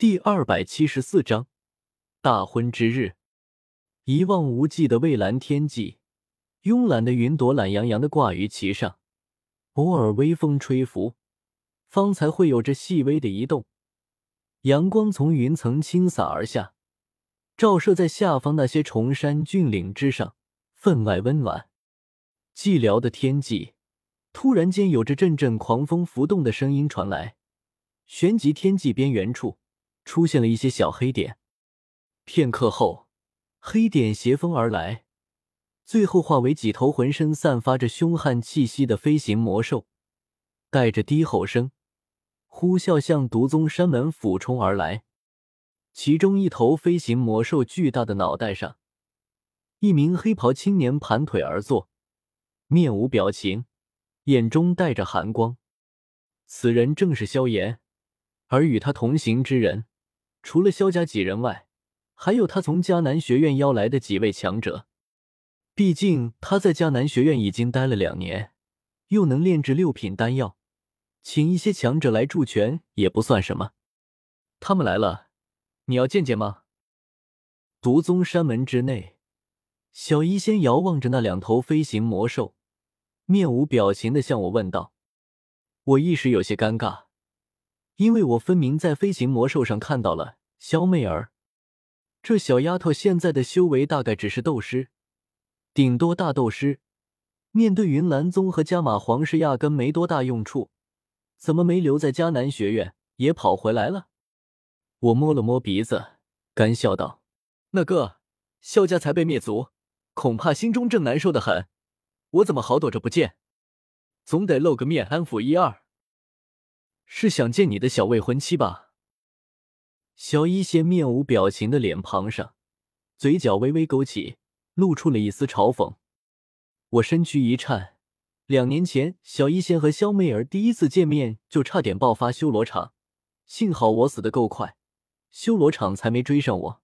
第二百七十四章大婚之日。一望无际的蔚蓝天际，慵懒的云朵懒洋洋的挂于其上，偶尔微风吹拂，方才会有着细微的移动。阳光从云层倾洒而下，照射在下方那些崇山峻岭之上，分外温暖。寂寥的天际，突然间有着阵阵狂风浮动的声音传来。旋即，天际边缘处出现了一些小黑点。片刻后，黑点携风而来，最后化为几头浑身散发着凶悍气息的飞行魔兽，带着低吼声。呼啸向毒宗山门俯冲而来，其中一头飞行魔兽巨大的脑袋上，一名黑袍青年盘腿而坐，面无表情，眼中带着寒光。此人正是萧炎，而与他同行之人，除了萧家几人外，还有他从迦南学院邀来的几位强者。毕竟他在迦南学院已经待了两年，又能炼制六品丹药。请一些强者来助拳也不算什么。他们来了，你要见见吗？毒宗山门之内，小医仙遥望着那两头飞行魔兽，面无表情的向我问道：“我一时有些尴尬，因为我分明在飞行魔兽上看到了萧媚儿。这小丫头现在的修为大概只是斗师，顶多大斗师，面对云岚宗和加玛皇室，压根没多大用处。”怎么没留在迦南学院，也跑回来了？我摸了摸鼻子，干笑道：“那个萧家才被灭族，恐怕心中正难受的很。我怎么好躲着不见？总得露个面安抚一二。是想见你的小未婚妻吧？”小一仙面无表情的脸庞上，嘴角微微勾起，露出了一丝嘲讽。我身躯一颤。两年前，小医仙和萧媚儿第一次见面就差点爆发修罗场，幸好我死的够快，修罗场才没追上我。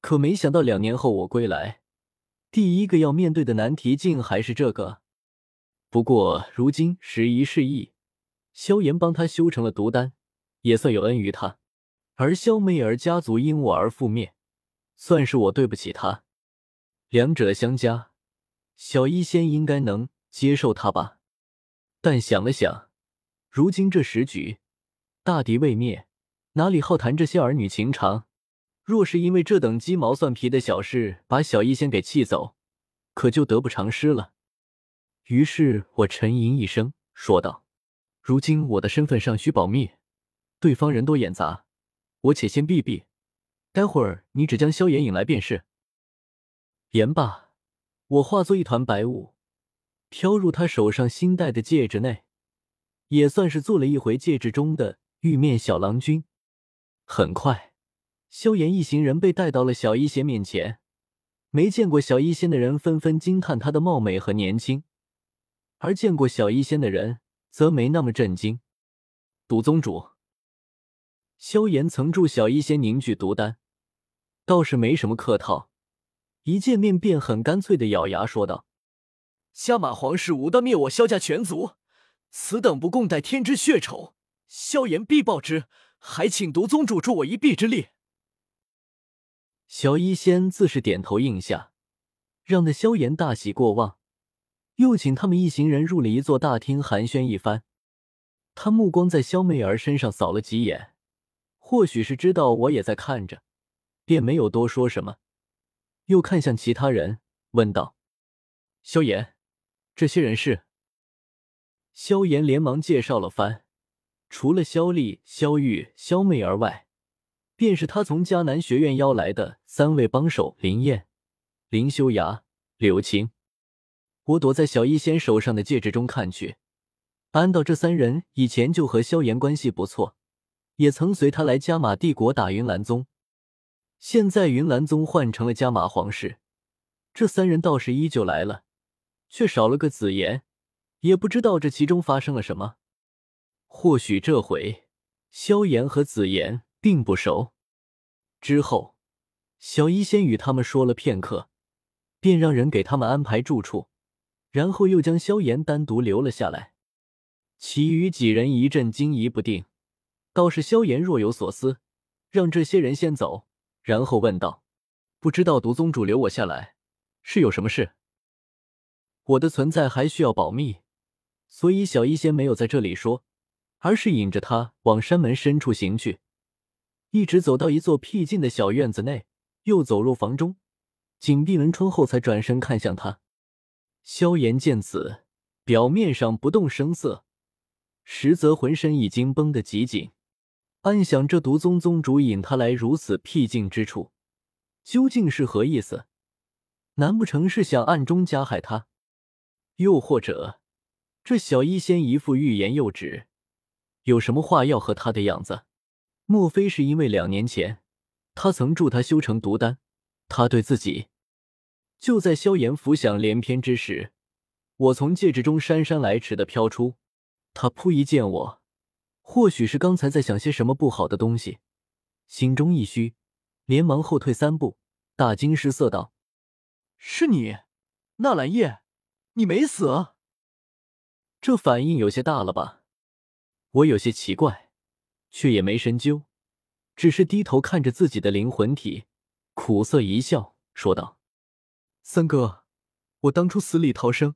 可没想到两年后我归来，第一个要面对的难题竟还是这个。不过如今时移世易，萧炎帮他修成了毒丹，也算有恩于他。而萧媚儿家族因我而覆灭，算是我对不起他。两者相加，小医仙应该能。接受他吧，但想了想，如今这时局，大敌未灭，哪里好谈这些儿女情长？若是因为这等鸡毛蒜皮的小事把小医仙给气走，可就得不偿失了。于是我沉吟一声，说道：“如今我的身份尚需保密，对方人多眼杂，我且先避避。待会儿你只将萧炎引来便是。”言罢，我化作一团白雾。飘入他手上新戴的戒指内，也算是做了一回戒指中的玉面小郎君。很快，萧炎一行人被带到了小医仙面前。没见过小医仙的人纷纷惊叹她的貌美和年轻，而见过小医仙的人则没那么震惊。毒宗主，萧炎曾助小医仙凝聚毒丹，倒是没什么客套，一见面便很干脆的咬牙说道。加马皇室武断灭我萧家全族，此等不共戴天之血仇，萧炎必报之。还请毒宗主助我一臂之力。小医仙自是点头应下，让那萧炎大喜过望，又请他们一行人入了一座大厅寒暄一番。他目光在萧媚儿身上扫了几眼，或许是知道我也在看着，便没有多说什么，又看向其他人，问道：“萧炎。”这些人是萧炎连忙介绍了番，除了萧丽、萧玉、萧媚儿外，便是他从迦南学院邀来的三位帮手林燕、林修崖、柳晴。我躲在小医仙手上的戒指中看去，安道这三人以前就和萧炎关系不错，也曾随他来加玛帝国打云岚宗。现在云岚宗换成了加玛皇室，这三人倒是依旧来了。却少了个紫妍，也不知道这其中发生了什么。或许这回萧炎和紫妍并不熟。之后，小医仙与他们说了片刻，便让人给他们安排住处，然后又将萧炎单独留了下来。其余几人一阵惊疑不定，倒是萧炎若有所思，让这些人先走，然后问道：“不知道毒宗主留我下来是有什么事？我的存在还需要保密，所以小医仙没有在这里说，而是引着他往山门深处行去，一直走到一座僻静的小院子内，又走入房中，紧闭门窗后，才转身看向他。萧炎见此，表面上不动声色，实则浑身已经绷得极紧。暗想：这毒宗宗主引他来如此僻静之处，究竟是何意思？难不成是想暗中加害他？又或者，这小医仙一副欲言又止，有什么话要和他的样子？莫非是因为两年前他曾助他修成毒丹，他对自己……就在萧炎浮想联翩之时，我从戒指中姗姗来迟的飘出，他扑一见我。或许是刚才在想些什么不好的东西，心中一虚，连忙后退三步，大惊失色道：“是你，纳兰叶，你没死？”这反应有些大了吧？我有些奇怪，却也没深究，只是低头看着自己的灵魂体，苦涩一笑，说道：“三哥，我当初死里逃生，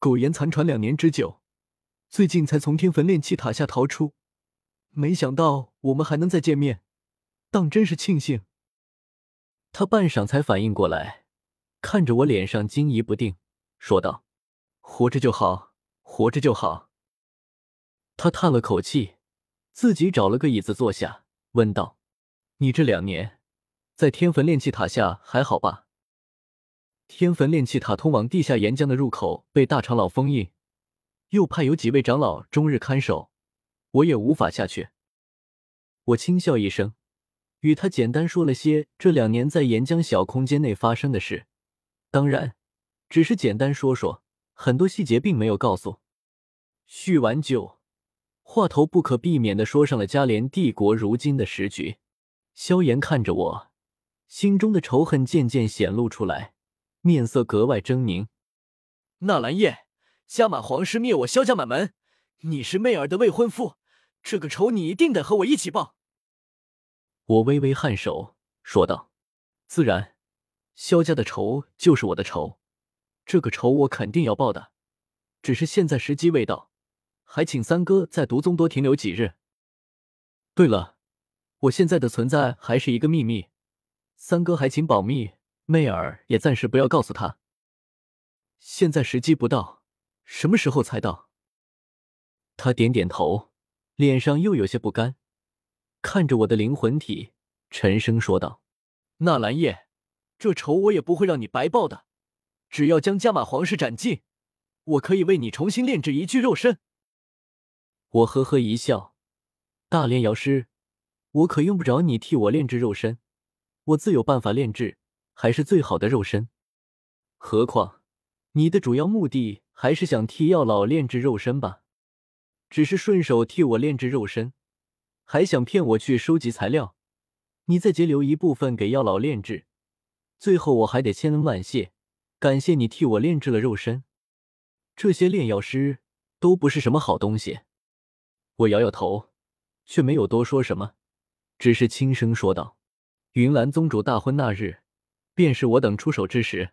苟延残喘两年之久。”最近才从天坟炼气塔下逃出，没想到我们还能再见面，当真是庆幸。他半晌才反应过来，看着我脸上惊疑不定，说道：“活着就好，活着就好。”他叹了口气，自己找了个椅子坐下，问道：“你这两年在天坟炼气塔下还好吧？”天坟炼气塔通往地下岩浆的入口被大长老封印。又派有几位长老终日看守，我也无法下去。我轻笑一声，与他简单说了些这两年在岩浆小空间内发生的事，当然，只是简单说说，很多细节并没有告诉。叙完旧，话头不可避免的说上了嘉联帝国如今的时局。萧炎看着我，心中的仇恨渐渐显露出来，面色格外狰狞。纳兰叶。加满皇室灭我萧家满门，你是媚儿的未婚夫，这个仇你一定得和我一起报。我微微颔首，说道：“自然，萧家的仇就是我的仇，这个仇我肯定要报的。只是现在时机未到，还请三哥在毒宗多停留几日。对了，我现在的存在还是一个秘密，三哥还请保密，媚儿也暂时不要告诉他。现在时机不到。”什么时候才到？他点点头，脸上又有些不甘，看着我的灵魂体，沉声说道：“纳兰叶，这仇我也不会让你白报的。只要将加玛皇室斩尽，我可以为你重新炼制一具肉身。”我呵呵一笑：“大炼药师，我可用不着你替我炼制肉身，我自有办法炼制，还是最好的肉身。何况你的主要目的……”还是想替药老炼制肉身吧，只是顺手替我炼制肉身，还想骗我去收集材料，你再截留一部分给药老炼制，最后我还得千恩万谢，感谢你替我炼制了肉身。这些炼药师都不是什么好东西。我摇摇头，却没有多说什么，只是轻声说道：“云岚宗主大婚那日，便是我等出手之时。”